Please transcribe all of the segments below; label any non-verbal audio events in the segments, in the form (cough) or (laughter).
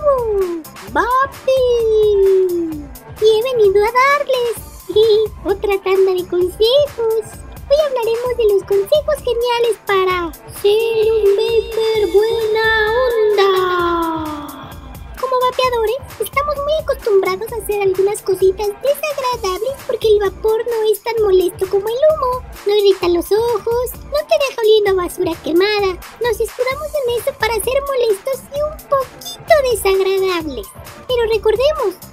nuevo! ¡Bobby! Y he venido a darles (laughs) otra tanda de consejos. Hoy hablaremos de los consejos geniales para ser un vapor buena onda. Como vapeadores, estamos muy acostumbrados a hacer algunas cositas desagradables porque el vapor no es tan molesto como el humo. No irrita los ojos, no te deja oliendo a basura quemada,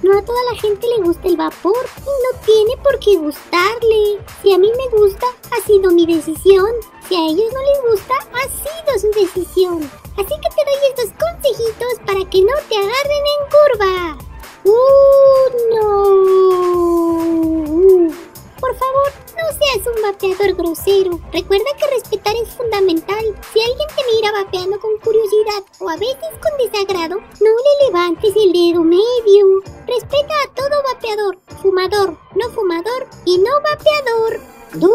no a toda la gente le gusta el vapor y no tiene por qué gustarle. Si a mí me gusta, ha sido mi decisión. Si a ellos no les gusta, ha sido su decisión. Así que te doy estos consejitos para que no te agarren en curva. Uno. Por favor, no seas un vapeador grosero. Recuerda que respetar es fundamental. Si alguien te mira vapeando con curiosidad o a veces con desagrado, no le levantes el dedo medio. Respeta a todo vapeador, fumador, no fumador y no vapeador. No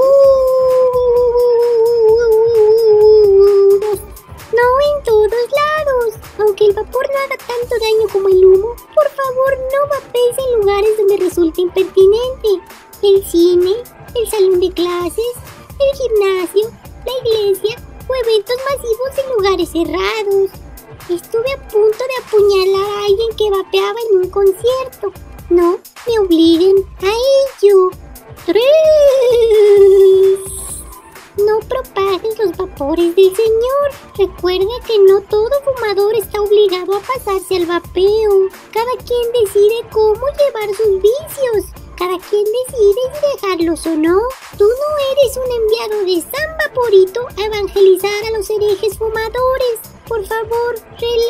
en todos lados. Aunque el vapor no haga tanto daño como el humo, por favor no vapees en lugares donde resulte impertinente. El cine, el salón de clases, el gimnasio, la iglesia o eventos masivos en lugares cerrados. Estuve a punto de apuñalar a alguien que vapeaba en un concierto. Del Señor. Recuerda que no todo fumador está obligado a pasarse al vapeo. Cada quien decide cómo llevar sus vicios. Cada quien decide si dejarlos o no. Tú no eres un enviado de San Vaporito a evangelizar a los herejes fumadores. Por favor, relájate.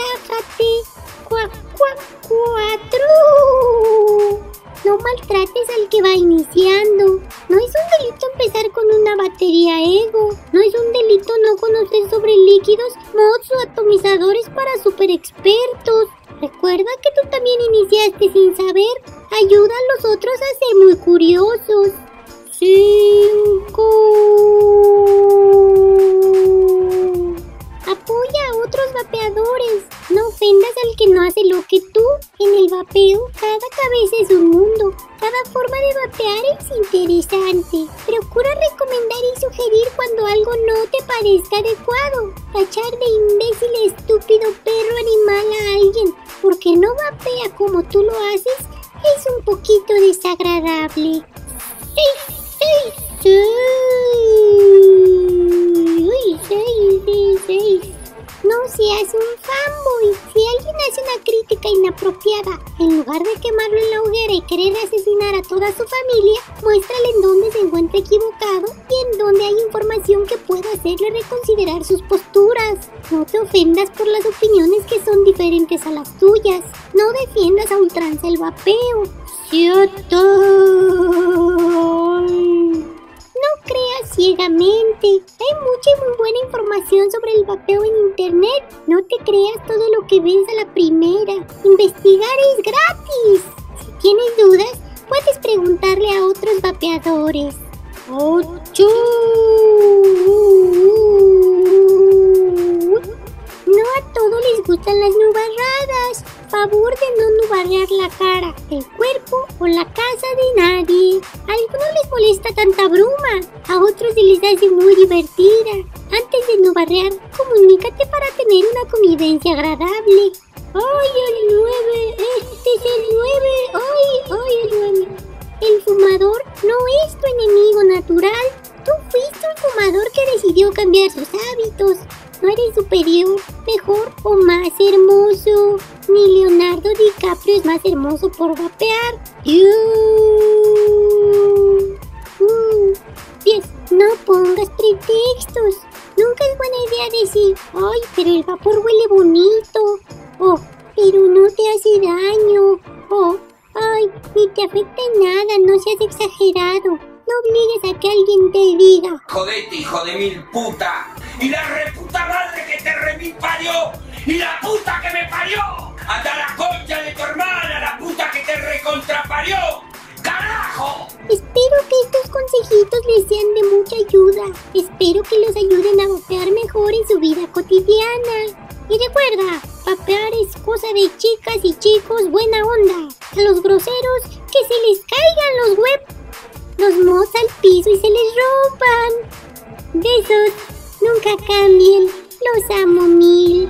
Líquidos, mods o atomizadores para super expertos. Recuerda que tú también iniciaste sin saber. Ayuda a los otros a ser muy curiosos. 5. No ofendas al que no hace lo que tú. En el vapeo, cada cabeza es un mundo. Cada forma de vapear es interesante. Procura recomendar y sugerir cuando algo no te parezca adecuado. Tachar de imbécil, estúpido, perro, animal a alguien porque no vapea como tú lo haces es un poquito desagradable. Crítica inapropiada, en lugar de quemarlo en la hoguera y querer asesinar a toda su familia, muéstrale en dónde se encuentra equivocado y en dónde hay información que pueda hacerle reconsiderar sus posturas. No te ofendas por las opiniones que son diferentes a las tuyas. No defiendas a ultranza el vapeo. ¡Cierto! Información sobre el vapeo en internet. No te creas todo lo que ves a la primera. Investigar es gratis. Si tienes dudas, puedes preguntarle a otros vapeadores. 8. No a todos les gustan las nubarradas. Favor de no nubarrear la cara, el cuerpo o la casa de nadie. Molesta tanta bruma, a otros se les hace muy divertida. Antes de nubarrear, comunícate para tener una convivencia agradable. ¡Ay, el 9! ¡Este es el 9! ¡Ay, ay, el 9! El fumador no es tu enemigo natural. Tú fuiste un fumador que decidió cambiar sus hábitos. No eres superior, mejor o más hermoso. Ni Leonardo DiCaprio es más hermoso por vapear. Uh, No pongas pretextos. Nunca es buena idea decir, ay, pero el vapor huele bonito. Oh, pero no te hace daño. Oh, ay, ni te afecta en nada, no seas exagerado. No obligues a que alguien te diga. Jodete, hijo de mil puta. Y la reputa madre que te remil parió. Y la puta que me parió. Anda su vida cotidiana. Y recuerda, vapear es cosa de chicas y chicos buena onda. A los groseros, que se les caigan los web los mos al piso y se les rompan. Besos, nunca cambien, los amo mil.